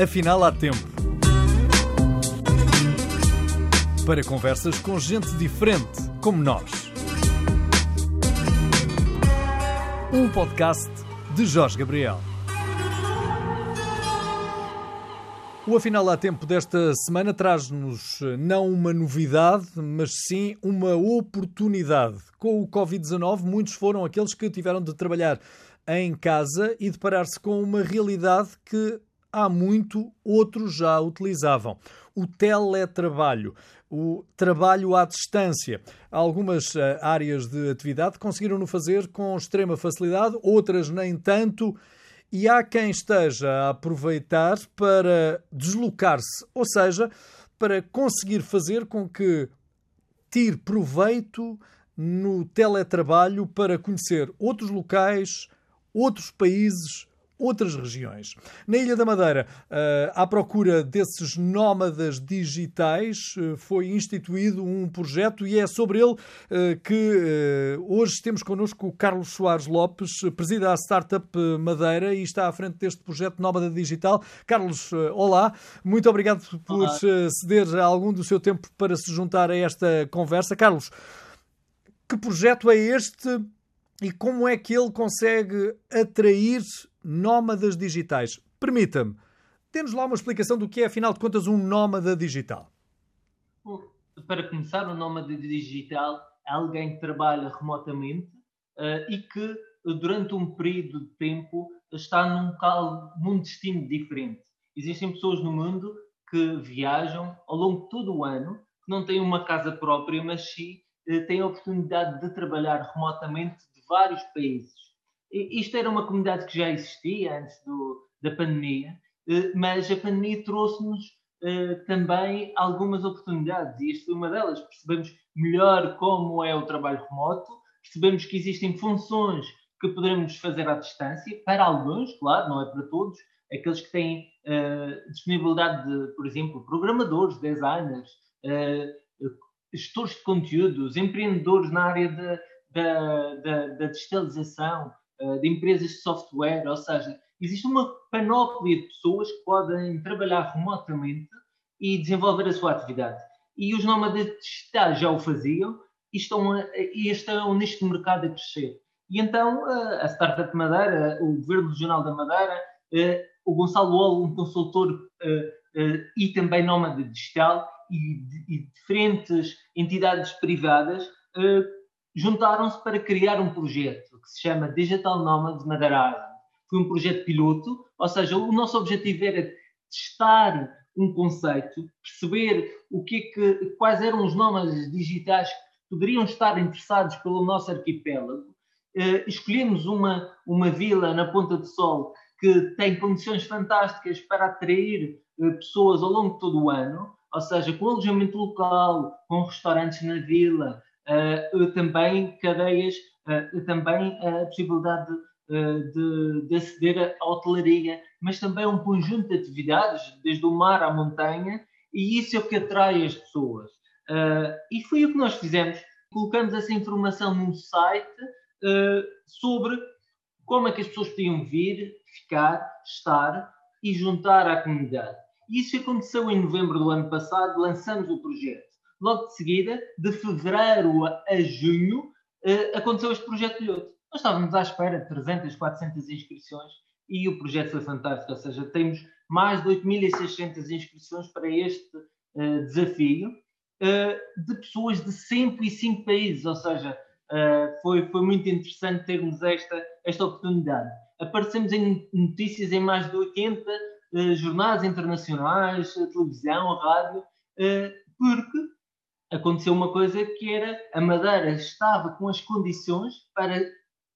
Afinal, há tempo. Para conversas com gente diferente, como nós. Um podcast de Jorge Gabriel. O Afinal há Tempo desta semana traz-nos não uma novidade, mas sim uma oportunidade. Com o Covid-19, muitos foram aqueles que tiveram de trabalhar em casa e deparar-se com uma realidade que há muito outros já utilizavam. O teletrabalho, o trabalho à distância. Algumas uh, áreas de atividade conseguiram-no fazer com extrema facilidade, outras nem tanto. E há quem esteja a aproveitar para deslocar-se, ou seja, para conseguir fazer com que tire proveito no teletrabalho para conhecer outros locais, outros países, outras regiões. Na Ilha da Madeira, uh, à procura desses nómadas digitais, uh, foi instituído um projeto e é sobre ele uh, que hoje temos connosco o Carlos Soares Lopes, preside a Startup Madeira e está à frente deste projeto Nómada Digital. Carlos, olá, muito obrigado por olá. ceder algum do seu tempo para se juntar a esta conversa. Carlos, que projeto é este e como é que ele consegue atrair nómadas digitais. Permita-me, temos lá uma explicação do que é, afinal de contas, um nómada digital. Para começar, um nómada digital é alguém que trabalha remotamente uh, e que, durante um período de tempo, está num, local, num destino diferente. Existem pessoas no mundo que viajam ao longo de todo o ano, que não têm uma casa própria, mas sim uh, têm a oportunidade de trabalhar remotamente de vários países isto era uma comunidade que já existia antes do, da pandemia, eh, mas a pandemia trouxe-nos uh, também algumas oportunidades e esta foi uma delas. Percebemos melhor como é o trabalho remoto, percebemos que existem funções que podemos fazer à distância, para alguns, claro, não é para todos, aqueles que têm uh, disponibilidade de, por exemplo, programadores, designers, uh, gestores de conteúdos, empreendedores na área da, da, da, da digitalização, eh, de empresas de software, ou seja, existe uma panóplia de pessoas que podem trabalhar remotamente e desenvolver a sua atividade. E os nómadas digitais já o faziam e estão, e estão neste mercado a crescer. E então a Startup Madeira, o Governo Regional da Madeira, eh, o Gonçalo Olo, um consultor eh, e também nómada digital, e diferentes entidades privadas juntaram-se para criar um projeto que se chama Digital Nomads Madeira Island. Foi um projeto piloto, ou seja, o nosso objetivo era testar um conceito, perceber o que, é que quais eram os nómadas digitais que poderiam estar interessados pelo nosso arquipélago. Uh, escolhemos uma, uma vila na Ponta do Sol que tem condições fantásticas para atrair uh, pessoas ao longo de todo o ano, ou seja, com alojamento local, com restaurantes na vila, também cadeias, uh, também a possibilidade de, de, de, aceder à hotelaria, mas também um conjunto de atividades, desde o mar à montanha, e isso é o que atrai as pessoas. e foi o que nós fizemos. Colocamos essa informação num site sobre como é que as pessoas podiam vir, ficar, estar e juntar à comunidade. Isso aconteceu em novembro do ano passado, lançamos o projeto. Logo de seguida, de fevereiro a junho, uh, aconteceu este projeto piloto. Nós estávamos à espera de 300, 400 inscrições e o projeto foi fantástico. Ou seja, temos mais de 8.600 inscrições para este uh, desafio uh, de pessoas de 105 países. Ou seja, foi, foi muito interessante termos esta, esta oportunidade. Aparecemos em notícias em mais de 80 jornais internacionais, televisão, rádio, porque aconteceu uma coisa que era a Madeira estava com as condições para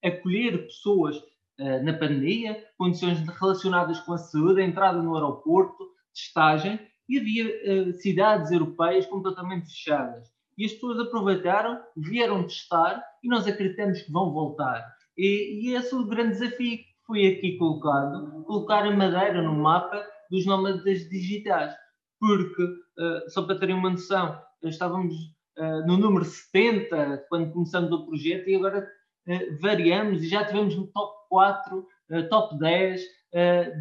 acolher pessoas uh, na pandemia, condições relacionadas com a saúde, a entrada no aeroporto, testagem, e havia uh, cidades europeias completamente fechadas. E as pessoas aproveitaram, vieram testar e nós acreditamos que vão voltar. E, e esse é o grande desafio que foi aqui colocado, colocar a Madeira no mapa dos nómadas digitais. Porque, uh, só para terem uma noção, estávamos uh, no número 70 quando começamos o projeto e agora uh, variamos e já tivemos no top 4, uh, top 10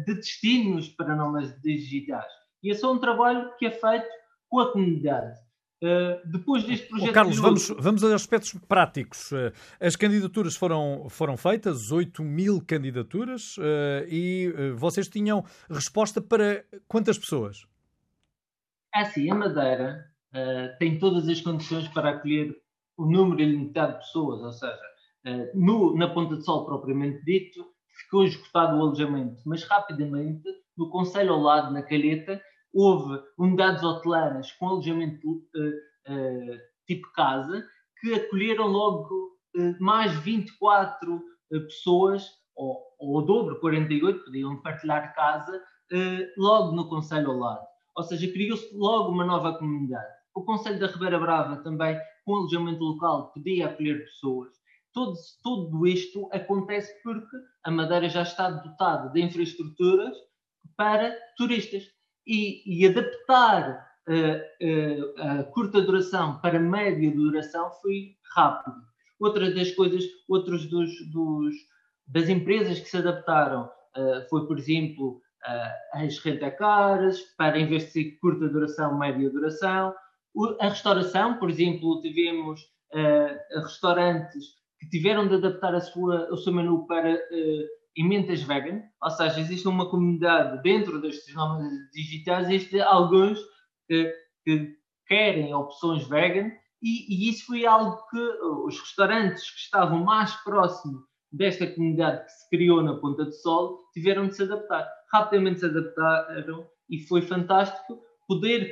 de destinos para nómadas digitais. E esse é um trabalho que é feito com a comunidade. Uh, depois deste projeto. Oh, Carlos, vamos, vamos aos aspectos práticos. Uh, as candidaturas foram, foram feitas, 8 mil candidaturas, uh, e vocês tinham resposta para quantas pessoas? É assim, a Madeira tem todas as condições para acolher o número ilimitado de pessoas, ou seja, no, na Ponta de Sol propriamente dito, ficou esgotado o alojamento, mas rapidamente, no Conselho ao lado, na Calheta, houve unidades hotelares com alojamento uh, uh, tipo casa que acolheram logo uh, mais 24 pessoas, ou, ou o dobro, 48, podiam partilhar casa, logo no Conselho ao lado. Ou seja, criou-se logo uma nova comunidade. O Conselho da Ribeira Brava também, com alojamento local, podia acolher pessoas. Tudo isto acontece porque a Madeira já está dotada de infraestruturas para turistas e, e adaptar uh, uh, a curta duração para média duração foi rápido. Outra das coisas, outros dos, dos das empresas que se adaptaram uh, foi, por exemplo, as rentacaras, para investir curta duração, média duração. A restauração, por exemplo, tivemos restaurantes que tiveram de adaptar a sua, o seu menu para emendas vegan, ou seja, existe uma comunidade dentro destes nomes digitais, existe alguns que, que querem opções vegan e, e, isso foi algo que os restaurantes que estavam mais próximos desta comunidade que se criou na Ponta do Sol tiveram de se adaptar. Rapidamente se adaptaram e foi fantástico poder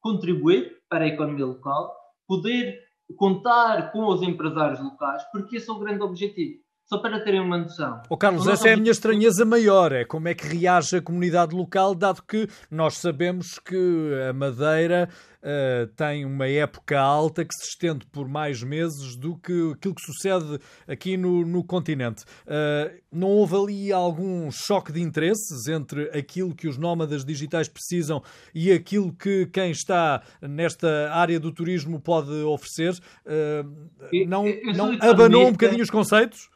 contribuir para a economia local, poder contar com os empresários locais, porque esse é o grande objetivo só para terem uma noção. Oh, Carlos, essa é a minha estranheza maior, é como é que reage a comunidade local, dado que nós sabemos que a Madeira uh, tem uma época alta que se estende por mais meses do que aquilo que sucede aqui no, no continente. Uh, não houve ali algum choque de interesses entre aquilo que os nómadas digitais precisam e aquilo que quem está nesta área do turismo pode oferecer? Uh, não, não abanou um bocadinho os conceitos?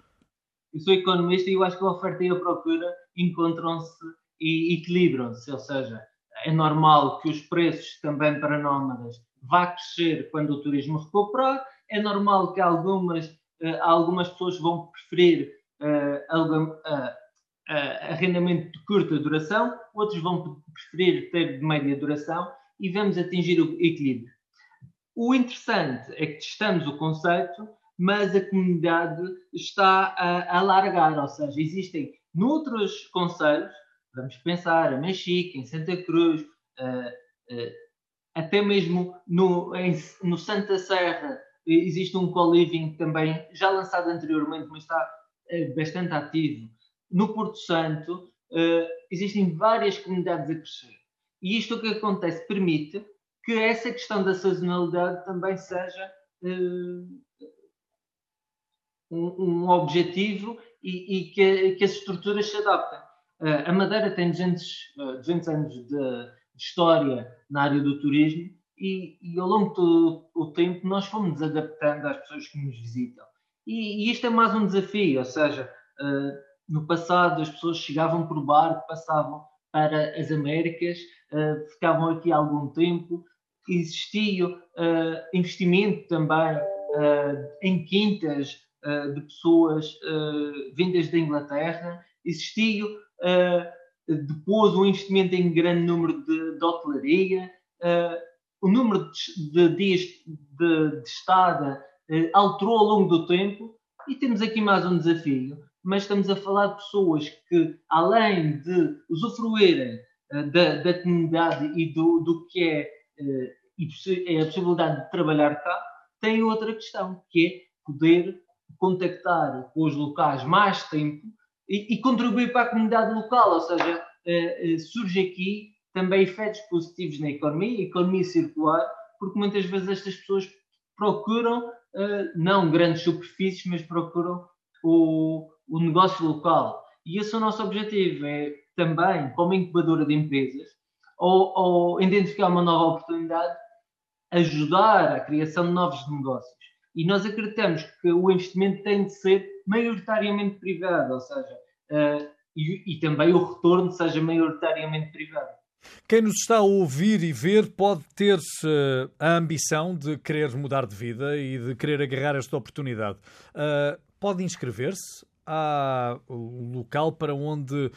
Eu sou economista e eu acho que a oferta e a procura encontram-se e equilibram-se, ou seja, é normal que os preços também para nómadas vá crescer quando o turismo recuperar, é normal que algumas, uh, algumas pessoas vão preferir uh, uh, arrendamento de curta duração, outros vão preferir ter de média duração e vamos atingir o equilíbrio. O interessante é que testamos o conceito mas a comunidade está a alargar, ou seja, existem noutros conselhos, vamos pensar a Mexica, em Santa Cruz, uh, uh, até mesmo no, em, no Santa Serra existe um co-living também já lançado anteriormente, mas está uh, bastante ativo. No Porto Santo existem várias comunidades a crescer. E isto que acontece permite que essa questão da sazonalidade também seja um, objetivo e, e que, que, as estruturas se adaptem. Uh, a Madeira tem 200, uh, 200 anos de, de, história na área do turismo e, e ao longo do, do tempo nós fomos adaptando às pessoas que nos visitam. E, e isto é mais um desafio, ou seja, uh, no passado as pessoas chegavam por barco, passavam para as Américas, uh, ficavam aqui algum tempo, existia investimento também em quintas, uh, de pessoas uh, vindas da Inglaterra, existiu uh, depois um investimento em grande número de, de hotelaria, o número de, de dias de, de estada alterou ao longo do tempo. E temos aqui mais um desafio, mas estamos a falar de pessoas que, além de usufruírem da, da comunidade e do, do que é, é a possibilidade de trabalhar cá, têm outra questão, que é poder contactar com os locais mais tempo e, e contribuir para a comunidade local, ou seja, eh, surge aqui também efeitos positivos na economia, economia circular, porque muitas vezes estas pessoas procuram eh, não grandes superfícies, mas procuram o, o negócio local. E esse é o nosso objetivo, é também, como incubadora de empresas, ou, ou identificar uma nova oportunidade, ajudar a criação de novos negócios. E nós acreditamos que o investimento tem de ser maioritariamente privado, ou seja, uh, e, e também o retorno seja maioritariamente privado. Quem nos está a ouvir e ver pode ter uh, a ambição de querer mudar de vida e de querer agarrar esta oportunidade. Uh, pode inscrever-se? Há um local para onde uh,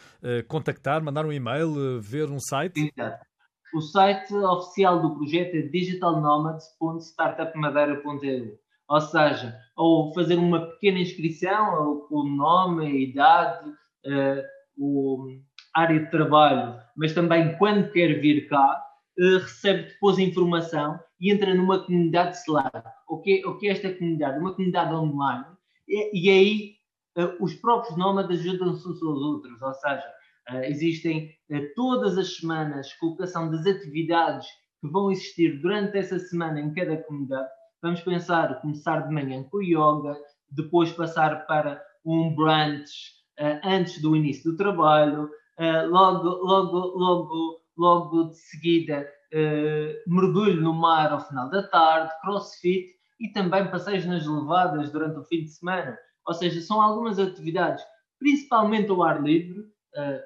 contactar, mandar um e-mail, ver um site? Exato. O site oficial do projeto é digitalnomads.startupmadeira.eu ou seja, ou fazer uma pequena inscrição com o nome, a idade, uh, área de trabalho, mas também quando quer vir cá, uh, recebe depois informação e entra numa comunidade Slack. O que, o que é esta comunidade? Uma comunidade online. E, e aí uh, os próprios nómadas ajudam-se uns aos outros, ou seja, existem todas as semanas colocação das atividades que vão existir durante essa semana em cada comunidade Vamos pensar, começar de manhã com yoga, depois passar para um brunch uh, antes do início do trabalho, uh, logo, logo, logo, logo de seguida uh, mergulho no mar ao final da tarde, crossfit e também passeios nas levadas durante o fim de semana. Ou seja, são algumas atividades, principalmente ao ar livre,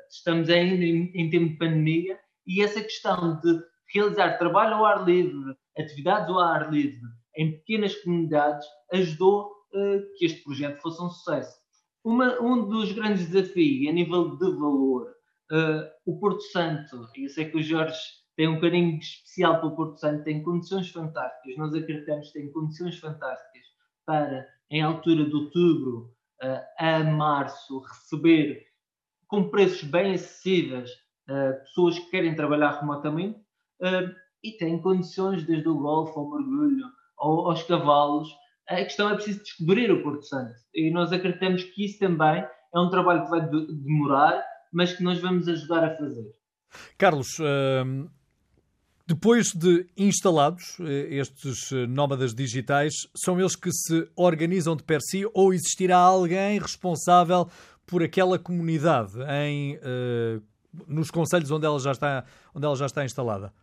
estamos ainda em, em tempo de pandemia, e essa questão de realizar trabalho ao ar livre, atividades ao ar livre, em pequenas comunidades ajudou uh, que este projeto fosse um sucesso. Uma, um dos grandes desafios a nível de valor, uh, o Porto Santo, eu sei que o Jorge tem um carinho especial para o Porto Santo, tem condições fantásticas, nós acreditamos que tem condições fantásticas para, em altura de outubro uh, a março, receber com preços bem acessíveis pessoas que querem trabalhar remotamente e tem condições desde o golfe ao mergulho, aos cavalos, a questão é preciso descobrir o Porto Santo. E nós acreditamos que isso também é um trabalho que vai demorar, mas que nós vamos ajudar a fazer. Carlos, hum, depois de instalados eh, estes eh, nómadas digitais, são eles que se organizam de per si ou existirá alguém responsável por aquela comunidade em, eh, nos conselhos onde ela já está, onde ela já está instalada?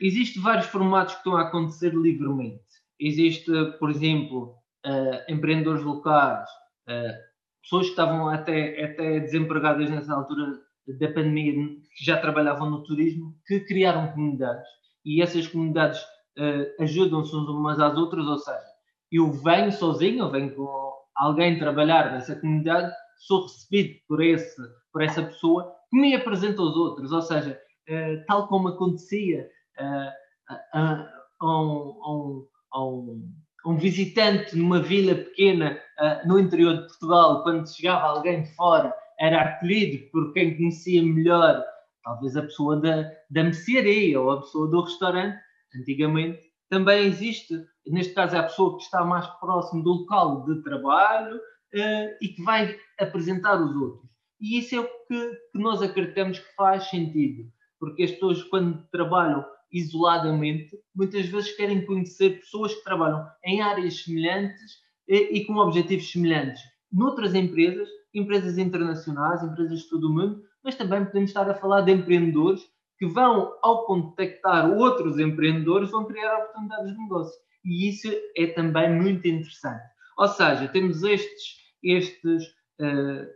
Existem vários formatos que estão a acontecer livremente. Existe, por exemplo, uh, empreendedores locais, uh, pessoas que estavam até, até desempregadas nessa altura da pandemia, que já trabalhavam no turismo, que criaram comunidades. E essas comunidades uh, ajudam-se umas às outras, ou seja, eu venho sozinho, eu venho com alguém trabalhar nessa comunidade, sou recebido por, esse, por essa pessoa que me apresenta aos outros, ou seja, tal como acontecia a, um, um, um, visitante numa vila pequena no interior de Portugal, quando chegava alguém de fora, era acolhido por quem conhecia melhor, talvez a pessoa da, da mercearia ou a pessoa do restaurante, antigamente. Também existe, neste caso, é a pessoa que está mais próximo do local de trabalho uh, e que vai apresentar os outros. E isso é o que, que nós acreditamos que faz sentido, porque as pessoas, quando trabalham isoladamente, muitas vezes querem conhecer pessoas que trabalham em áreas semelhantes e, e com objetivos semelhantes. Noutras empresas, empresas internacionais, empresas de todo o mundo, mas também podemos estar a falar de empreendedores que vão, ao contactar outros empreendedores, vão criar oportunidades de negócio. E isso é também muito interessante. Ou seja, temos estes, estes uh,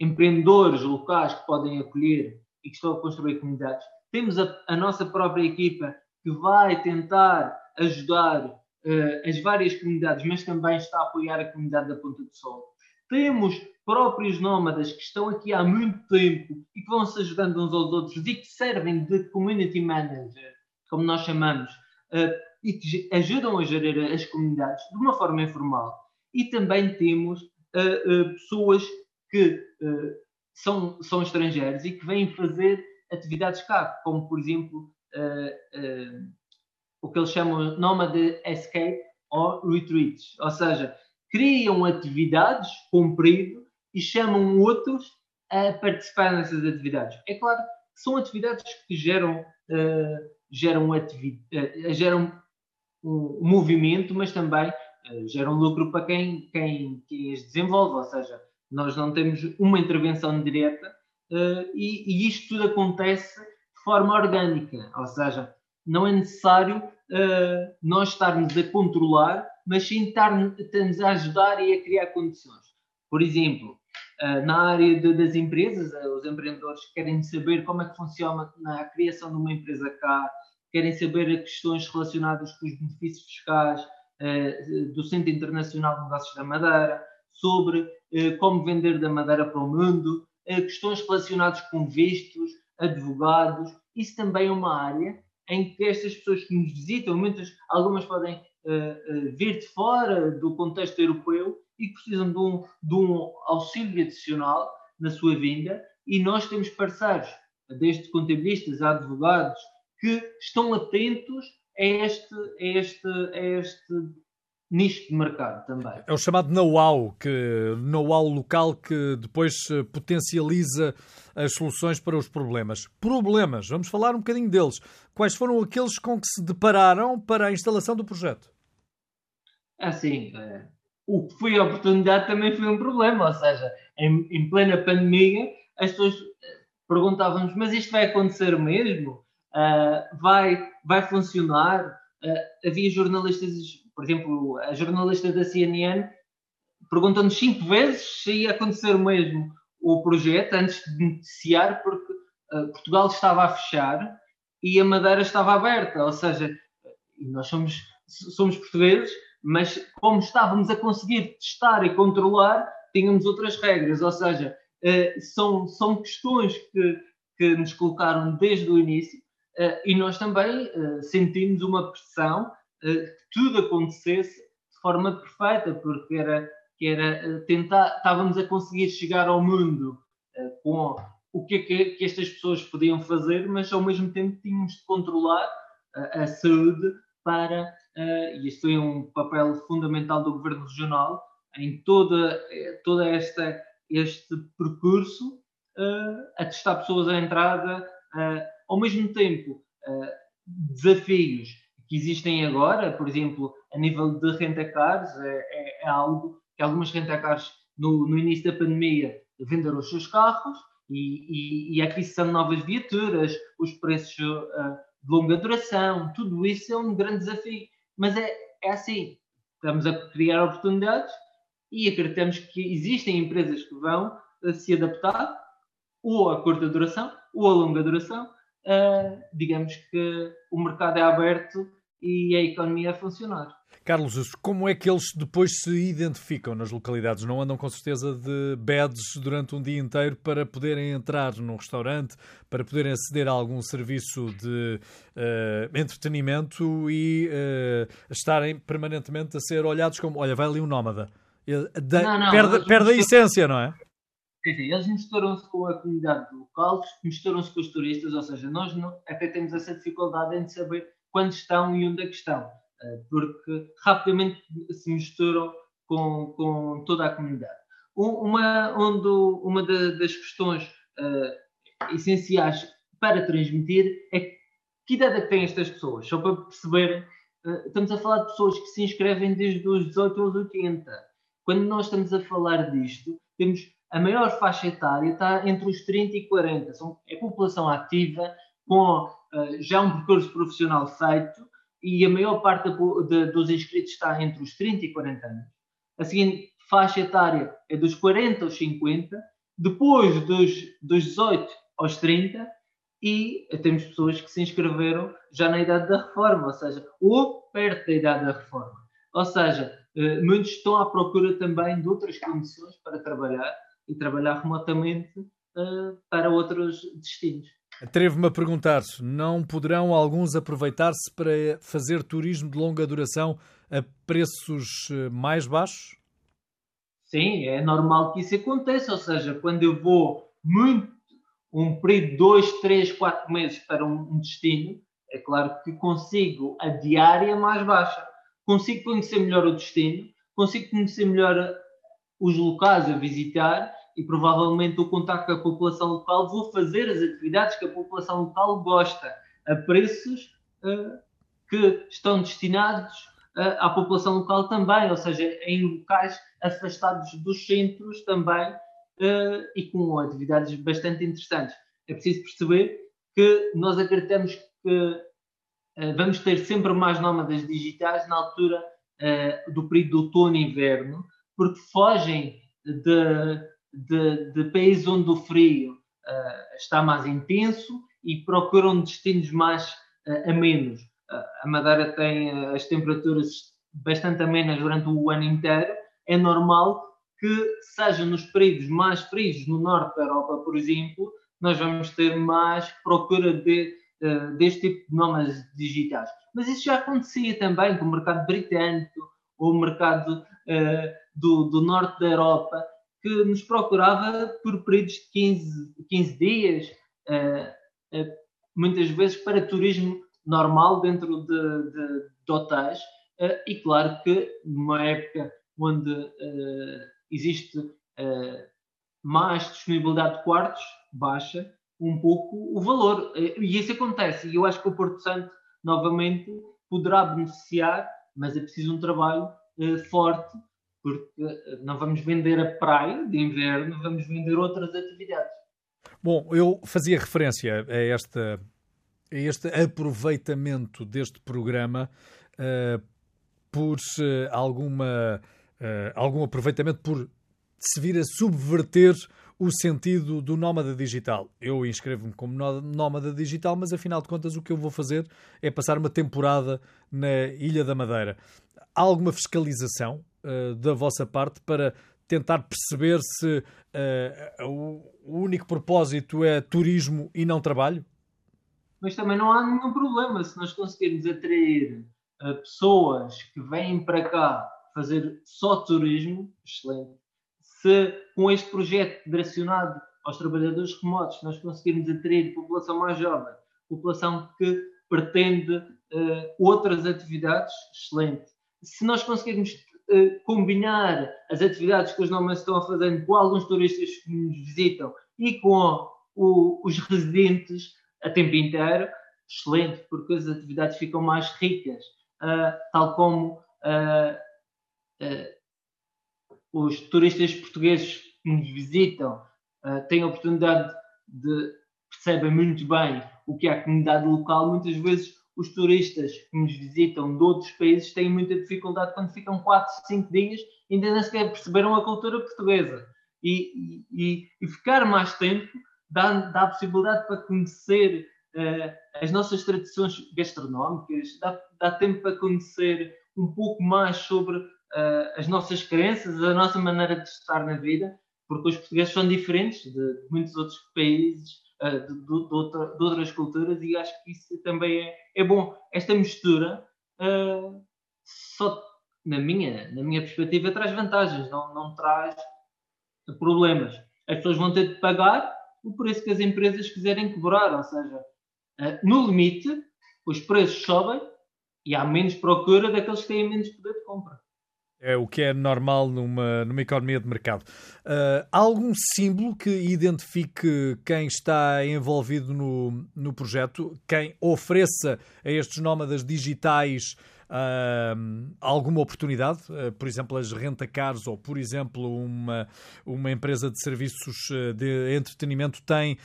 empreendedores locais que podem acolher e que estão a construir comunidades, temos a, a nossa própria equipa que vai tentar ajudar uh, as várias comunidades, mas também está a apoiar a comunidade da Ponta do Sol. Temos próprios nómadas que estão aqui há muito tempo e que vão se ajudando uns aos outros e que servem de community manager, como nós chamamos, uh, e que ajudam a gerir as comunidades de uma forma informal. E também temos uh, pessoas que são, são estrangeiros e que vêm fazer atividades cá, como por exemplo uh, uh, o que eles chamam de escape ou retreats, ou seja, criam atividades comprido e chamam outros a participar nessas atividades. É claro que são atividades que geram, uh, geram, ativi geram um movimento, mas também geram lucro para quem, quem, quem as desenvolve, ou seja, nós não temos uma intervenção direta, e, e, isto tudo acontece de forma orgânica, ou seja, não é necessário uh, nós estarmos a controlar, mas sim estarmos a ajudar e a criar condições. Por exemplo, na área de, das empresas, os empreendedores querem saber como é que funciona a criação de uma empresa cá, querem saber questões relacionadas com os benefícios fiscais do Centro Internacional de Negócios da Madeira, sobre como vender da Madeira para o mundo, questões relacionadas com vistos, advogados. Isso também é uma área em que estas pessoas que nos visitam, muitas, algumas podem uh, uh, vir de fora do contexto europeu e precisam de um, de um auxílio adicional na sua vinda, e nós temos parceiros, desde contabilistas a advogados, que estão atentos a este, a este, a este nicho de mercado também. É o chamado know-how, que know-how local que depois eh, potencializa as soluções para os problemas. Problemas, vamos falar um bocadinho deles. Quais foram aqueles com que se depararam para a instalação do projeto? Assim, é, o que foi a oportunidade também foi um problema, ou seja, em, em plena pandemia, as pessoas eh, perguntavam-nos, mas isto vai acontecer mesmo? Uh, vai, vai funcionar? Uh, havia jornalistas por exemplo, a jornalista da CNN perguntou-nos cinco vezes se ia acontecer mesmo o projeto antes de noticiar, porque uh, Portugal estava a fechar e a Madeira estava aberta, ou seja, nós somos, somos portugueses, mas como estávamos a conseguir testar e controlar, tínhamos outras regras, ou seja, uh, são, são questões que, que nos colocaram desde o início uh, e nós também sentimos uma pressão tudo acontecesse de forma perfeita, porque era, que era eh, tentar, estávamos a conseguir chegar ao mundo eh, com o que é que, que estas pessoas podiam fazer, mas ao mesmo tempo tínhamos de controlar a, a saúde para, e isto foi um papel fundamental do Governo Regional, em toda, toda esta, este percurso, a testar pessoas à entrada, ao mesmo tempo desafios que existem agora, por exemplo, a nível de rentacars, é, é, é algo que algumas rentacars no, no início da pandemia venderam os seus carros e, e, e a aquisição de novas viaturas, os preços uh, de longa duração, tudo isso é um grande desafio. Mas é, é assim, estamos a criar oportunidades e acreditamos que existem empresas que vão uh, se adaptar ou a curta duração ou a longa duração uh, digamos que o mercado é aberto e a economia a funcionar. Carlos, como é que eles depois se identificam nas localidades? Não andam com certeza de badges durante um dia inteiro para poderem entrar num restaurante, para poderem aceder a algum serviço de uh, entretenimento e uh, estarem permanentemente a ser olhados como: olha, vai ali um nómada. não, não, perde, perde a essência, não é? Quer dizer, eles misturam-se com a comunidade local, misturam-se com os turistas, ou seja, nós não, até temos essa dificuldade em saber quando estão e onde é que estão, eh, porque rapidamente se misturam com, com toda a comunidade. Uma, onde, uma das questões uh, essenciais para transmitir é que idade é que têm estas pessoas, só para perceber, uh, estamos a falar de pessoas que se inscrevem desde os 18 aos 80. Quando nós estamos a falar disto, temos a maior faixa etária está entre os 30 e 40. São, é população ativa, com uh, já um percurso profissional feito, e a maior parte dos inscritos está entre os 30 e 40 anos. A seguinte faixa etária é dos 40 aos 50, depois dos, dos 18 aos 30, e temos pessoas que se inscreveram já na idade da reforma, ou seja, ou perto da idade da reforma. Ou seja, uh, muitos estão à procura também de outras condições para trabalhar e trabalhar remotamente uh, para outros destinos. Atrevo-me a perguntar: não poderão alguns aproveitar-se para fazer turismo de longa duração a preços eh, mais baixos? Sim, é normal que isso aconteça. Ou seja, quando eu vou muito, um período de dois, três, quatro meses para um destino, é claro que consigo a diária mais baixa. Consigo conhecer melhor o destino, consigo conhecer melhor os locais a visitar e provavelmente o contacto com a população local, vou fazer as atividades que a população local gosta, a preços uh, que estão destinados uh, à população local também, ou seja, em locais afastados dos centros também uh, e com atividades bastante interessantes. É preciso perceber que nós acreditamos que vamos ter sempre mais nómadas digitais na altura do período de outono e inverno, porque fogem de, de, de países onde o frio uh, está mais intenso e procuram destinos mais uh, amenos. Uh, a Madeira tem as temperaturas bastante amenas durante o ano inteiro. É normal que seja nos períodos mais frios no norte da Europa, por exemplo, nós vamos ter mais procura de, deste tipo de nómadas digitais. Mas isso já acontecia também com o mercado britânico ou o mercado do, do norte da Europa que nos procurava por períodos de 15, 15 dias, uh, uh, muitas vezes para turismo normal dentro de, de, de hotéis. Uh, e claro que numa época onde existe mais disponibilidade de quartos, baixa um pouco o valor. E isso acontece. E eu acho que o Porto Santo, novamente, poderá beneficiar, mas é preciso um trabalho forte porque eh, não vamos vender a praia de inverno, vamos vender outras atividades. Bom, eu fazia referência a, esta, a este aproveitamento deste programa uh, por alguma, uh, algum aproveitamento por se vir a subverter o sentido do nómada digital. Eu inscrevo-me como nómada digital, mas afinal de contas o que eu vou fazer é passar uma temporada na Ilha da Madeira. Há alguma fiscalização uh, da vossa parte para tentar perceber se uh, o único propósito é turismo e não trabalho? Mas também não há nenhum problema se nós conseguirmos atrair uh, pessoas que vêm para cá fazer só turismo, excelente. Se com este projeto direcionado aos trabalhadores remotos nós conseguirmos atrair população mais jovem, população que pretende uh, outras atividades, excelente. Se nós conseguirmos uh, combinar as atividades que os nómadas estão a fazer com alguns turistas que nos visitam e com o, os residentes a tempo inteiro, excelente, porque as atividades ficam mais ricas, uh, tal como uh, os turistas portugueses que nos visitam têm a oportunidade de percebem muito bem o que é a comunidade local, muitas vezes os turistas que nos visitam de outros países têm muita dificuldade quando ficam 4, 5 dias e ainda nem sequer perceberam a cultura portuguesa. E, e, e ficar mais tempo dá, dá a possibilidade para conhecer uh, as nossas tradições gastronómicas, dá, dá tempo para conhecer um pouco mais sobre uh, as nossas crenças, a nossa maneira de estar na vida, porque os portugueses são diferentes de, muitos outros países uh, de, de, de, outra, de, outras culturas e acho que isso também é, é bom. Esta mistura uh, só na minha, na minha perspectiva traz vantagens, não, não traz problemas. As pessoas vão ter de pagar o preço que as empresas quiserem cobrar, ou seja, uh, no limite os preços sobem e há menos procura daqueles que têm menos poder de compra. É o que é normal numa, numa economia de mercado. Uh, há algum símbolo que identifique quem está envolvido no, no projeto, quem ofereça a estes nómadas digitais uh, alguma oportunidade? Uh, por exemplo, as renta-cars ou, por exemplo, uma, uma empresa de serviços de entretenimento tem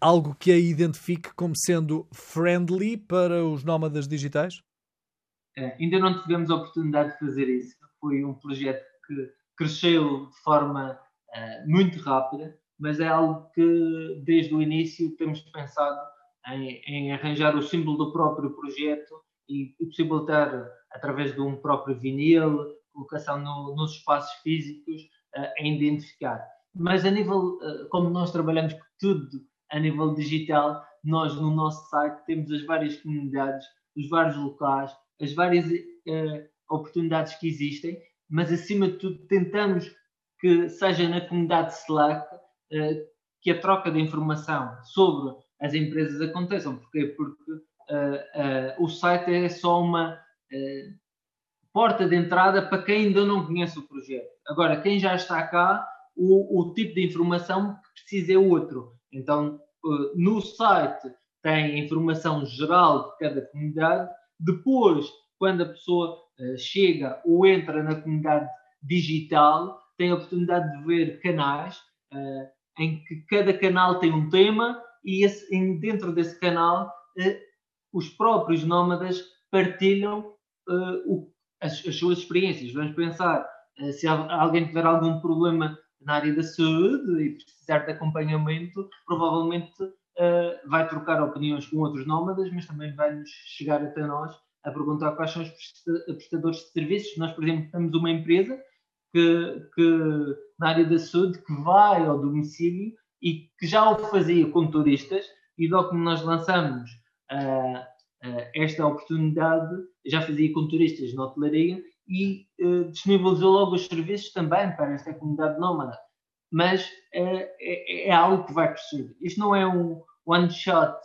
algo que a identifique como sendo friendly para os nómadas digitais? ainda não tivemos a oportunidade de fazer isso foi um projeto que cresceu de forma uh, muito rápida, mas é algo que desde o início temos pensado em, em arranjar o símbolo do próprio projeto e, e possibilitar, através de um próprio vinil, colocação no, nos espaços físicos, uh, em identificar. Mas a nível, uh, como nós trabalhamos tudo a nível digital, nós no nosso site temos as várias comunidades, os vários locais, as várias uh, oportunidades que existem, mas acima de tudo tentamos que seja na comunidade Slack uh, que a troca de informação sobre as empresas aconteçam. Porquê? Porque uh, uh, o site é só uma porta de entrada para quem ainda não conhece o projeto. Agora, quem já está cá, o, o tipo de informação que precisa é outro. Então, no site tem informação geral de cada comunidade, depois, quando a pessoa chega ou entra na comunidade digital, tem a oportunidade de ver canais uh, em que cada canal tem um tema e esse, em, dentro desse canal uh, os próprios nómadas partilham o, as, as, suas experiências. Vamos pensar, se alguém tiver algum problema na área da saúde e precisar de acompanhamento, provavelmente uh, vai trocar opiniões com outros nómadas, mas também vai nos chegar até nós a perguntar quais são os prestadores de serviços. Nós, por exemplo, temos uma empresa que, que na área da saúde que vai ao domicílio e que já o fazia com turistas e logo que nós lançamos uh, uh, esta oportunidade, já fazia com turistas na hotelaria e uh, disponibilizou logo os serviços também para esta comunidade nómada. Mas é, é, algo que vai crescer. Isto não é um one-shot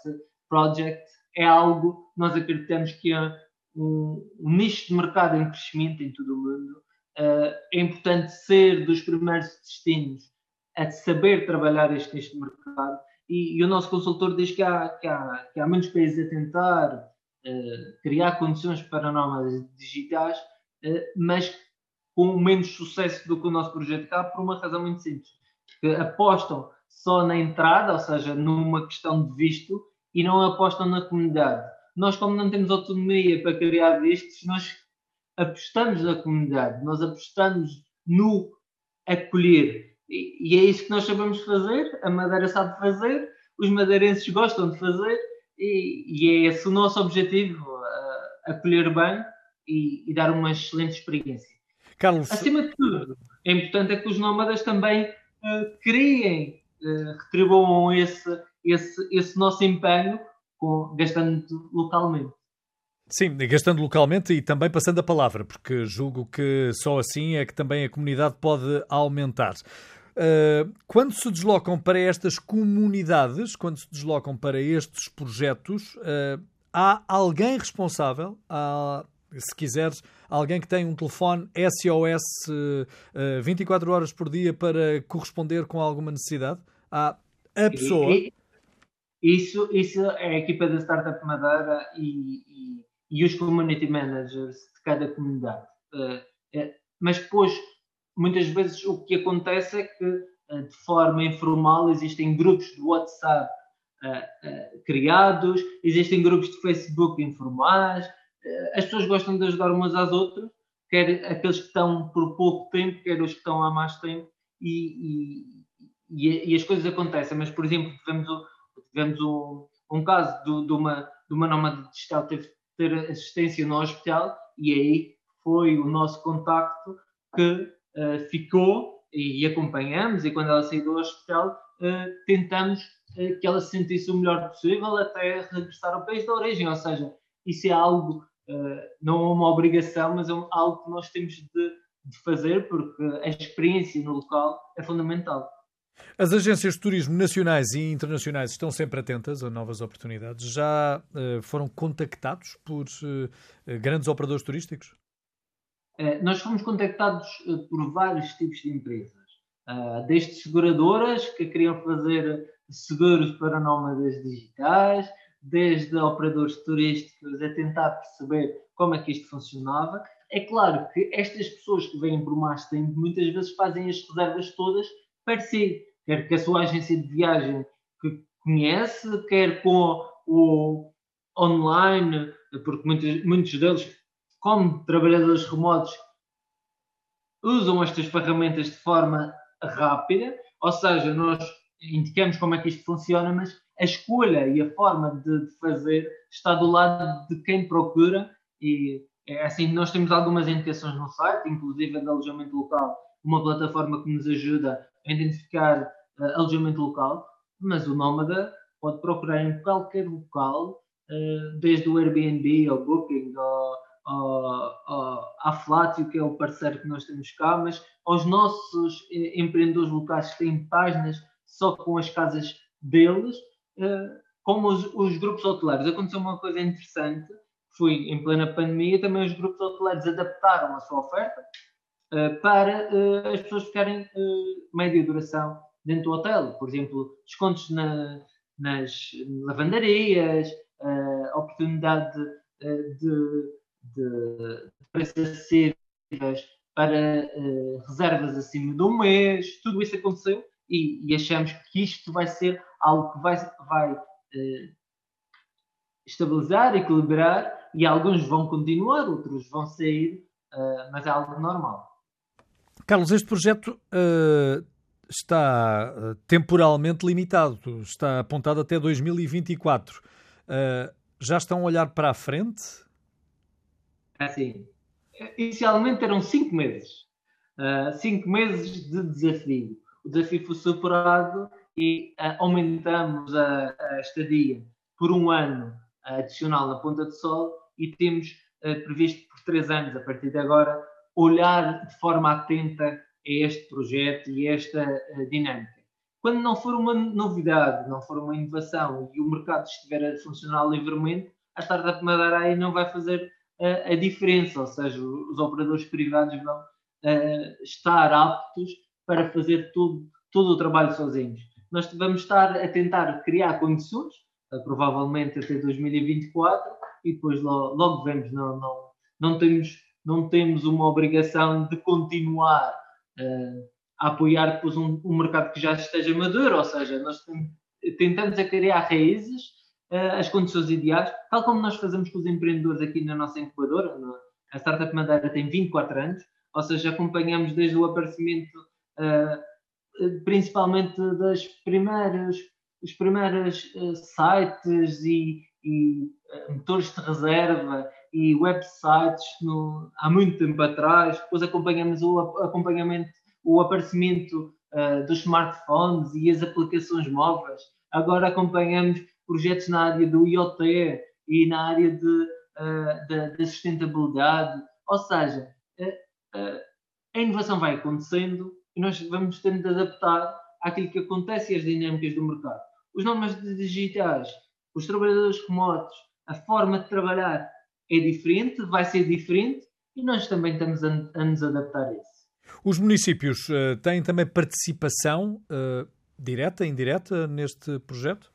project, é algo que nós acreditamos que é um, um nicho de mercado em crescimento em todo o mundo. é importante ser dos primeiros destinos a saber trabalhar este nicho de mercado e, e, o nosso consultor diz que há, que há, que há muitos países a tentar uh, criar condições para nómadas digitais, uh, mas com menos sucesso do que o nosso projeto cá, por uma razão muito simples. Que apostam só na entrada, ou seja, numa questão de visto, e não apostam na comunidade. Nós, como não temos autonomia para criar vistos, nós apostamos na comunidade, nós apostamos no acolher. E, é isso que nós sabemos fazer, a Madeira sabe fazer, os madeirenses gostam de fazer, e, e é esse o nosso objetivo: uh, acolher bem e, e, dar uma excelente experiência. Carlos... Acima de tudo, é importante é que os nómadas também uh, criem, uh, retribuam esse, esse, esse nosso empenho com, gastando localmente. Sim, gastando localmente e também passando a palavra, porque julgo que só assim é que também a comunidade pode aumentar. Uh, quando se deslocam para estas comunidades, quando se deslocam para estes projetos, uh, há alguém responsável, há, se quiseres, alguém que tem um telefone SOS uh, 24 horas por dia para corresponder com alguma necessidade? Há a pessoa. Isso, isso é a equipa da Startup Madeira e, e, e os community managers de cada comunidade. Uh, é, mas depois muitas vezes o que acontece é que, eh, de forma informal, existem grupos de WhatsApp criados, existem grupos de Facebook informais, as pessoas gostam de ajudar umas às outras, quer aqueles que estão por pouco tempo, quer os que estão há mais tempo, e, e, e as coisas acontecem. Mas, por exemplo, tivemos, tivemos um, um caso de, de, uma, de uma nómada digital teve que ter assistência no hospital, e aí foi o nosso contacto que uh, ficou e, e, acompanhamos, e quando ela saiu do hospital, uh, tentamos uh, que ela se sentisse o melhor possível até regressar ao país de origem. Ou seja, isso é algo, não é uma obrigação, mas é algo que nós temos de, de fazer, porque a experiência no local é fundamental. As agências de turismo nacionais e internacionais estão sempre atentas a novas oportunidades. Já uh, foram contactados por uh, grandes operadores turísticos? Eh, nós fomos contactados por vários tipos de empresas, desde seguradoras que queriam fazer seguros para nómadas digitais, desde operadores turísticos a tentar perceber como é que isto funcionava. É claro que estas pessoas que vêm por mais tempo muitas vezes fazem as reservas todas para si, quer que a sua agência de viagem que conhece, quer com o online, porque muitos, muitos deles como trabalhadores remotos usam estas ferramentas de forma rápida, ou seja, nós indicamos como é que isto funciona, mas a escolha e a forma de, fazer está do lado de quem procura e é assim, nós temos algumas indicações no site, inclusive de alojamento local, uma plataforma que nos ajuda a identificar uh, alojamento local, mas o nómada pode procurar em qualquer local, uh, desde o Airbnb ao Booking, ao, à Flatio, que é o parceiro que nós temos cá, mas aos nossos eh, empreendedores locais que têm páginas só com as casas deles, eh, como os, os, grupos hoteleiros. Aconteceu uma coisa interessante, foi em plena pandemia, também os grupos hoteleiros adaptaram a sua oferta para as pessoas ficarem média duração dentro do hotel. Por exemplo, descontos na, nas lavandarias, oportunidade de, de preços acessíveis para reservas acima de um mês, tudo isso aconteceu e, e, achamos que isto vai ser algo que vai, vai estabilizar, equilibrar e alguns vão continuar, outros vão sair, mas é algo normal. Carlos, este projeto está uh, temporalmente limitado, está apontado até 2024. Uh, já estão a olhar para a frente? Assim, inicialmente eram cinco meses. Uh, cinco meses de desafio. O desafio foi superado e aumentamos a, a estadia por um ano adicional na Ponta de Sol e temos previsto por três anos, a partir de agora, olhar de forma atenta a este projeto e esta eh, dinâmica. Quando não for uma novidade, não for uma inovação e o mercado estiver a funcionar livremente, a startup aí não vai fazer uh, a diferença, ou seja, os operadores privados vão uh, estar aptos para fazer todo, todo o trabalho sozinhos. Nós vamos estar a tentar criar condições, provavelmente até 2024, e depois logo, logo vemos, não, não, não temos não temos uma obrigação de continuar uh, a apoiar depois um, um, mercado que já esteja maduro, ou seja, nós tentamos a criar raízes, uh, as condições ideais, tal como nós fazemos com os empreendedores aqui na nossa incubadora, no, a Startup Madeira tem 24 anos, ou seja, acompanhamos desde o aparecimento uh, principalmente das primeiras, os primeiros sites e, e motores de reserva e websites no, há muito tempo atrás, depois acompanhamos o acompanhamento, o aparecimento uh, dos smartphones e as aplicações móveis. Agora acompanhamos projetos na área do IoT e na área de, uh, da, da, sustentabilidade. Ou seja, uh, a inovação vai acontecendo e nós vamos tendo de adaptar àquilo que acontece e às dinâmicas do mercado. Os nomes digitais, os trabalhadores remotos, a forma de trabalhar é diferente, vai ser diferente e nós também estamos a, a nos adaptar a isso. Os municípios uh, têm também participação uh, direta, indireta neste projeto?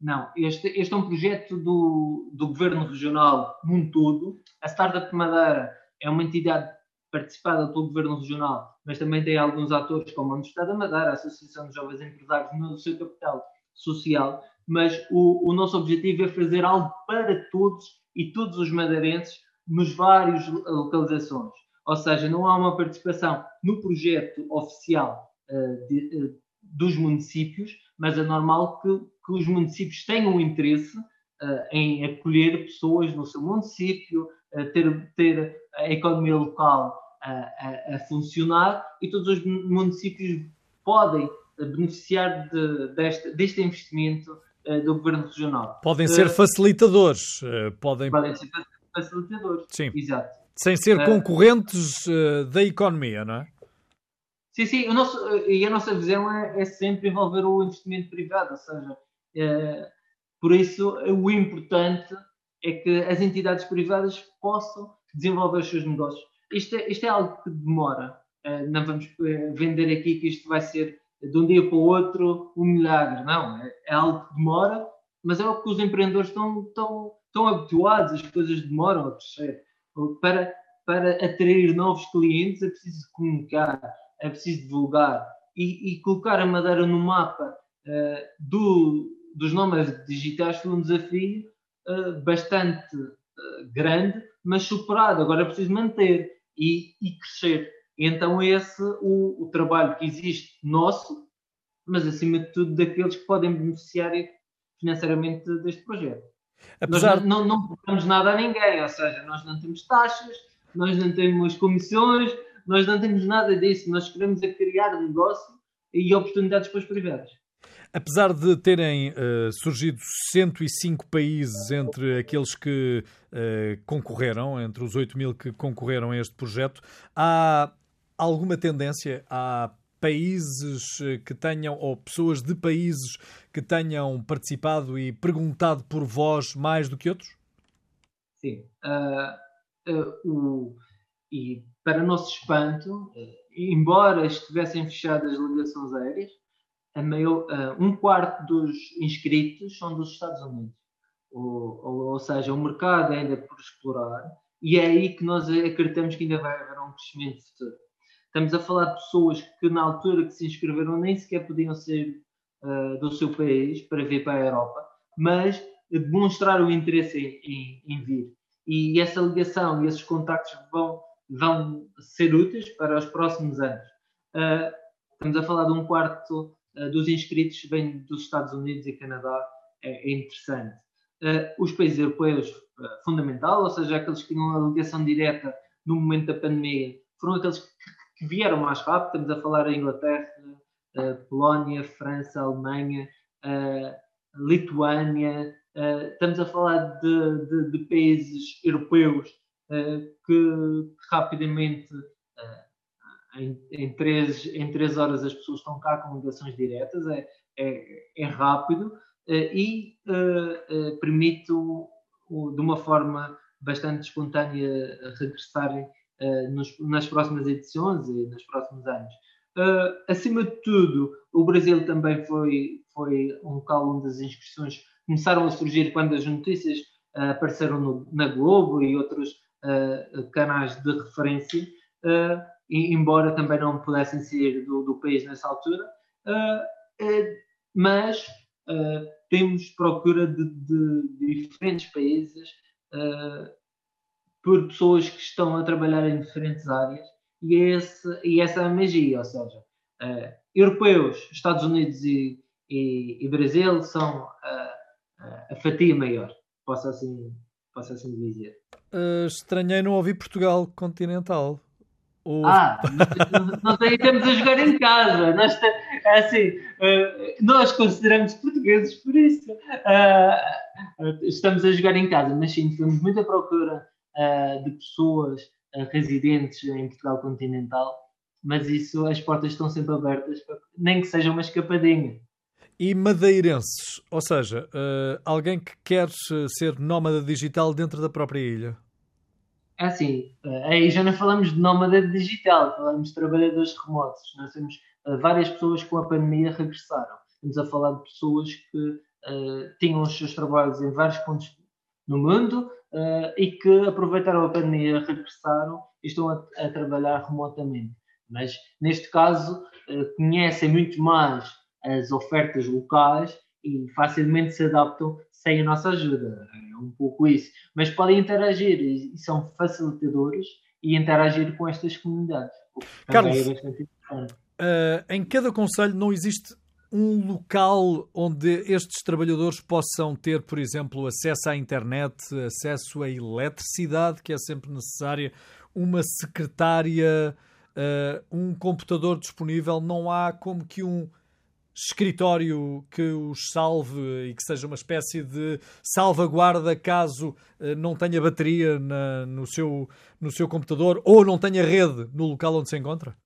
Não, este, este é um projeto do, do Governo Regional num todo. A Startup Madeira é uma entidade participada pelo Governo Regional, mas também tem alguns atores como a Universidade da Madeira, a Associação de Jovens Empresários no seu capital social, mas o, o nosso objetivo é fazer algo para todos e todos os madeirenses nos vários localizações. Ou seja, não há uma participação no projeto oficial uh, de, uh, dos municípios, mas é normal que, que os municípios tenham interesse uh, em acolher pessoas no seu município, ter, ter a economia local a, a, funcionar e todos os municípios podem beneficiar de, deste, deste investimento do Governo Regional. Podem ser eh, facilitadores. Eh, podem... podem ser facilitadores. Sim. Exato. Sem ser concorrentes da economia, não é? Sim, sim. O nosso, e a nossa visão é, é sempre envolver o investimento privado, ou seja, é, por isso o importante é que as entidades privadas possam desenvolver os seus negócios. Isto é, isto é algo que demora. não vamos vender aqui que isto vai ser de um dia para o outro um milagre. Não, é, é algo que demora, mas é o que os empreendedores estão, estão, estão habituados, as coisas demoram a crescer. Para, para atrair novos clientes é preciso comunicar, é preciso divulgar e, e colocar a Madeira no mapa uh, do, dos nomes digitais foi um desafio uh, bastante uh, grande, mas superado. Agora é preciso manter e, e crescer. Então, esse o, o trabalho que existe nosso, mas acima de tudo daqueles que podem beneficiar financeiramente deste projeto. Apesar... Nós não, não, pagamos nada a ninguém, ou seja, nós não temos taxas, nós não temos comissões, nós não temos nada disso. Nós queremos a é criar negócio e oportunidades para os privados. Apesar de terem uh, surgido 105 países entre aqueles que uh, concorreram, entre os 8 mil que concorreram a este projeto, há alguma tendência a países eh, que tenham, ou pessoas de países que tenham participado e perguntado por vós mais do que outros? Sim. Uh, uh, o, e para nosso espanto, uh, embora estivessem fechadas as ligações aéreas, maior, um quarto dos inscritos são dos Estados Unidos. Ou, ou, ou seja, o mercado ainda por explorar, e é aí que nós acreditamos que ainda vai haver um crescimento futuro. Estamos a falar de pessoas que na altura que se inscreveram nem sequer podiam ser uh, do seu país para vir para a Europa, mas demonstraram interesse em, em, em vir. E essa ligação e esses contactos vão, vão ser úteis para os próximos anos. Uh, estamos a falar de um quarto dos inscritos vem dos Estados Unidos e Canadá, é, é interessante. os países europeus, fundamental, ou seja, aqueles que tinham a ligação direta no momento da pandemia, foram aqueles que, que vieram mais rápido. Estamos a falar da Inglaterra, Polónia, França, Alemanha, Lituânia, Uh, estamos a falar de, de, de países europeus que rapidamente, em, em, três, em três horas, as pessoas estão cá com ligações diretas, é, é, é rápido e permite, de uma forma bastante espontânea, regressarem nos, nas próximas edições e nos próximos anos. acima de tudo, o Brasil também foi, foi um local onde as inscrições começaram a surgir quando as notícias uh, apareceram no, na Globo e outros uh, canais de referência, uh, embora também não pudessem sair do, do país nessa altura, mas temos procura de, de diferentes países por pessoas que estão a trabalhar em diferentes áreas e, esse, e essa é a magia, ou seja, europeus, Estados Unidos e, e, e Brasil são a fatia maior, posso assim, posso assim dizer. Uh, estranhei não ouvir Portugal continental. Ou... Ah, nós aí estamos a jogar em casa. Nós, é assim, uh, nós consideramos portugueses por isso. Uh, estamos a jogar em casa, mas sim, temos muita procura uh, de pessoas residentes em Portugal continental. Mas isso, as portas estão sempre abertas, para, nem que seja uma escapadinha e madeirenses, ou seja, uh, alguém que quer ser nómada digital dentro da própria ilha. É assim, uh, aí já não falamos de nómada digital, falamos de trabalhadores remotos. Nós temos uh, várias pessoas que com a pandemia regressaram. Estamos a falar de pessoas que tinham os seus trabalhos em vários pontos no mundo e que aproveitaram a pandemia, regressaram e estão a, a trabalhar remotamente. Mas neste caso conhecem muito mais as ofertas locais e facilmente se adaptam sem a nossa ajuda. É um pouco isso. Mas podem interagir e são facilitadores e interagir com estas comunidades. Carlos, é uh, em cada conselho não existe um local onde estes trabalhadores possam ter, por exemplo, acesso à internet, acesso à eletricidade, que é sempre necessária, uma secretária, uh, um computador disponível. Não há como que um escritório que os salve e que seja uma espécie de salvaguarda caso eh, não tenha bateria na, no, seu, no seu computador ou não tenha rede no local onde se encontra?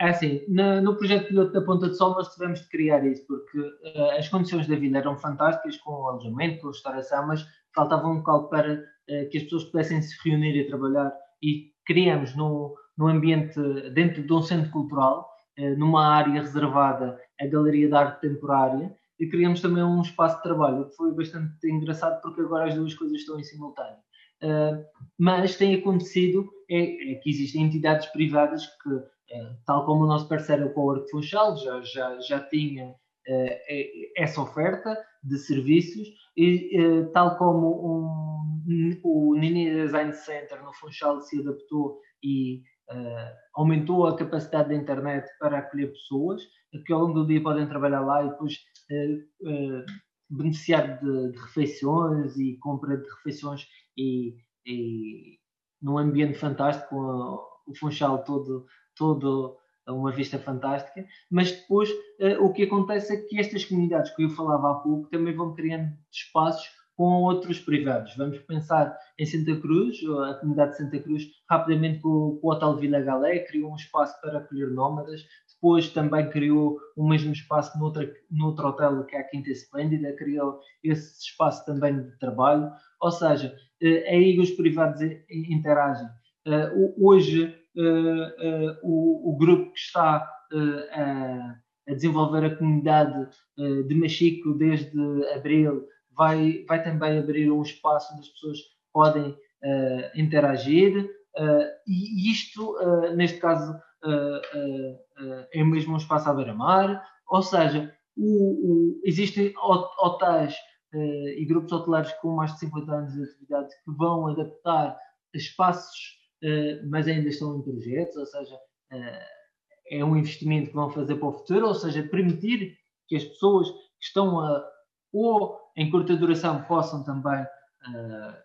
É assim, no, no projeto piloto da Ponta de Sol nós tivemos de criar isso porque uh, as condições da vida eram fantásticas com o alojamento, com a restauração, mas faltava um local para uh, que as pessoas pudessem se reunir e trabalhar e criamos no, no ambiente dentro de um centro cultural uh, numa área reservada a Galeria de Arte Temporária e criamos também um espaço de trabalho, que foi bastante engraçado porque agora as duas coisas estão em simultâneo. Mas tem acontecido é, é, que existem entidades privadas que, uh, tal como o nosso parceiro de Funchal, já, já, já tinha uh, essa oferta de serviços e tal como um, o Nini Design Center no Funchal se adaptou e aumentou a capacidade da internet para acolher pessoas, que ao longo do dia podem trabalhar lá e depois beneficiar de, de, refeições e compra de refeições e, e num ambiente fantástico, com o Funchal todo, todo uma vista fantástica, mas depois uh, o que acontece é que estas comunidades que eu falava há pouco também vão criando espaços com outros privados. Vamos pensar em Santa Cruz, a comunidade de Santa Cruz, rapidamente com o Hotel Vila Galé, criou um espaço para acolher nómadas, depois também criou o mesmo espaço noutra, noutro hotel que é a Quinta Esplêndida, criou esse espaço também de trabalho, ou seja, é aí os privados interagem. Eh, hoje eh, o, grupo que está a, desenvolver a comunidade de Machico desde abril vai, vai também abrir um espaço onde as pessoas podem interagir e isto, neste caso, é mesmo um espaço à beira-mar, ou seja, o, o, existem hotéis e grupos hotelares com mais de 50 anos de atividade que vão adaptar espaços, mas ainda estão em projetos, ou seja, é um investimento que vão fazer para o futuro, ou seja, permitir que as pessoas que estão a, ou em curta duração possam também uh,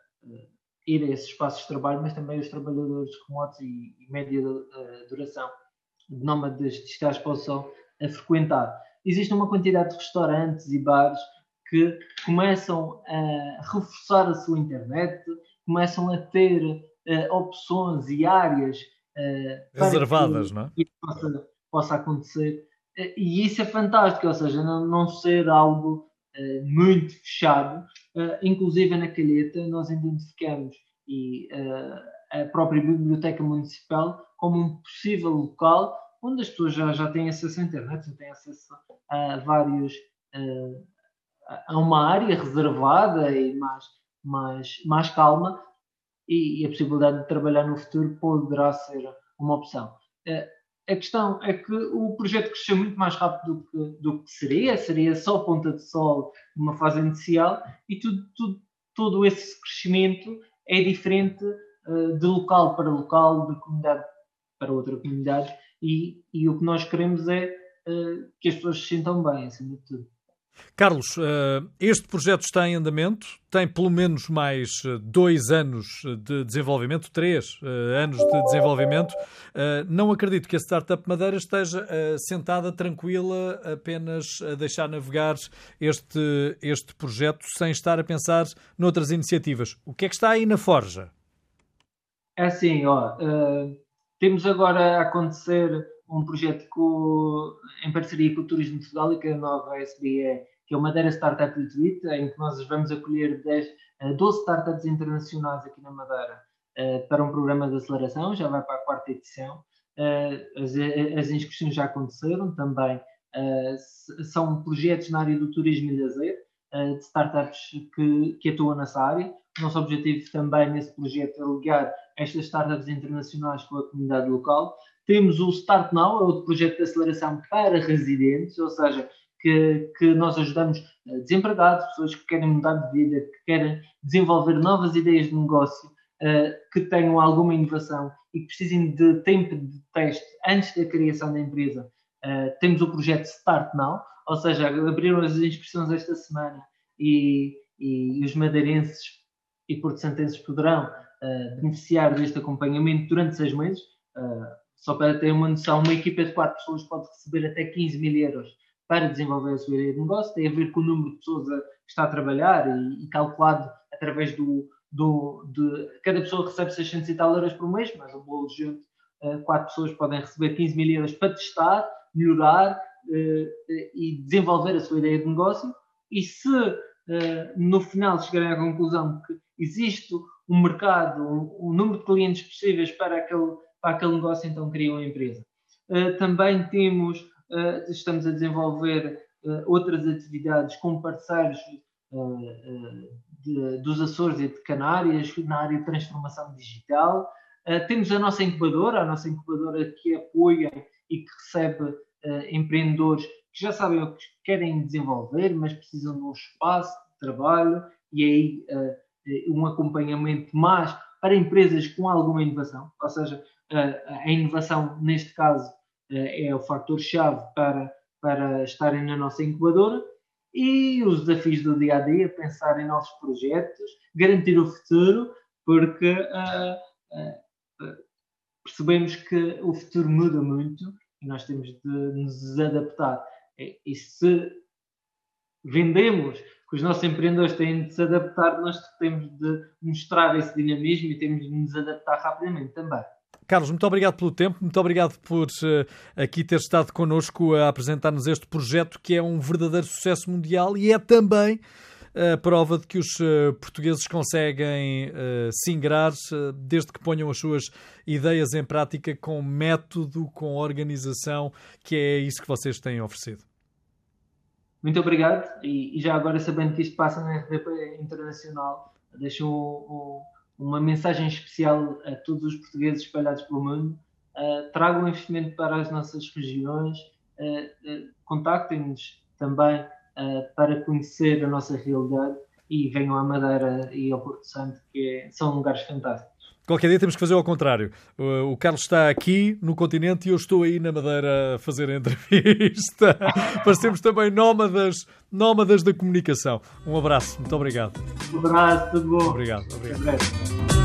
ir a esses espaços de trabalho, mas também os trabalhadores remotos e, e média uh, duração de nómadas digitais possam a frequentar. Existe uma quantidade de restaurantes e bares que começam a reforçar a sua internet, começam a ter uh, opções e áreas uh, reservadas, não é? Isso possa, possa acontecer. Uh, e isso é fantástico, ou seja, não, não ser algo muito fechado. Inclusive na Calheta nós identificamos e a própria Biblioteca Municipal como um possível local onde as pessoas já, já têm acesso à internet, já têm acesso a vários a uma área reservada e mais, mais, mais calma e, e, a possibilidade de trabalhar no futuro poderá ser uma opção. A questão é que o projeto cresceu muito mais rápido do que, do que seria, seria só ponta de sol numa fase inicial e tudo, tudo, todo esse crescimento é diferente uh, de local para local, de comunidade para outra comunidade e, e o que nós queremos é uh, que as pessoas se sintam bem, acima de tudo. Carlos, eh, este projeto está em andamento, tem pelo menos mais eh, dois anos de desenvolvimento, três eh, anos de desenvolvimento. Não acredito que a Startup Madeira esteja sentada tranquila, apenas a deixar navegar este, este projeto sem estar a pensar noutras iniciativas. O que é que está aí na forja? É assim, ó, temos agora a acontecer um projeto com, em parceria com o Turismo de Portugal e com a nova SBE, que é o Madeira Startup Retreat, em que nós vamos acolher 10, 12 eh, startups internacionais aqui na Madeira eh, para um programa de aceleração, já vai para a quarta edição. Eh, as, inscrições já aconteceram também. São projetos na área do turismo e lazer, de startups que, que atuam nessa área. O nosso objetivo também nesse projeto é ligar estas startups internacionais com a comunidade local temos o Start Now, é outro projeto de aceleração para residentes, ou seja, que, que nós ajudamos desempregados, pessoas que querem mudar de vida, que querem desenvolver novas ideias de negócio, uh, que tenham alguma inovação e que precisem de tempo de teste antes da criação da empresa. Uh, temos o projeto Start Now, ou seja, abriram as inscrições esta semana e, e os madeirenses e porto-santenses poderão beneficiar deste acompanhamento durante seis meses. Só para ter uma noção, uma equipa de quatro pessoas pode receber até 15 mil euros para desenvolver a sua ideia de negócio. Tem a ver com o número de pessoas que está a trabalhar e, e calculado através do, do, de. Cada pessoa recebe 600 e tal euros por mês, mas o bolo junto, uh, quatro pessoas podem receber 15 mil euros para testar, melhorar uh, e desenvolver a sua ideia de negócio. E se uh, no final chegarem à conclusão que existe um mercado, um, um número de clientes possíveis para aquele para aquele negócio, então criam a empresa. Uh, também temos, uh, estamos a desenvolver uh, outras atividades com parceiros de, dos Açores e de Canárias na área de transformação digital. temos a nossa incubadora, a nossa incubadora que apoia e que recebe empreendedores que já sabem o que querem desenvolver, mas precisam de um espaço de trabalho e aí um acompanhamento mais para empresas com alguma inovação, ou seja, a inovação, neste caso, é o fator-chave para, para estarem na nossa incubadora e os desafios do dia a dia, pensar em novos projetos, garantir o futuro, porque uh, uh, percebemos que o futuro muda muito e nós temos de nos adaptar. E se vendemos que os nossos empreendedores têm de se adaptar, nós temos de mostrar esse dinamismo e temos de nos adaptar rapidamente também. Carlos, muito obrigado pelo tempo, muito obrigado por uh, aqui ter estado connosco a apresentar-nos este projeto que é um verdadeiro sucesso mundial e é também a prova de que os uh, portugueses conseguem uh, se ingrar desde que ponham as suas ideias em prática com método, com organização, que é isso que vocês têm oferecido. Muito obrigado e, já agora sabendo que isto passa na RDP Internacional, deixo o uma mensagem especial a todos os portugueses espalhados pelo mundo. Uh, tragam investimento para as nossas regiões, uh, uh, contactem-nos também para conhecer a nossa realidade e venham à Madeira e ao Porto Santo, que é, são lugares fantásticos. Qualquer dia temos que fazer ao contrário. O Carlos está aqui no continente e eu estou aí na Madeira a fazer a entrevista. Parecemos também nómadas, nómadas da comunicação. Um abraço, muito obrigado. Um abraço, tudo bom. Obrigado, obrigado.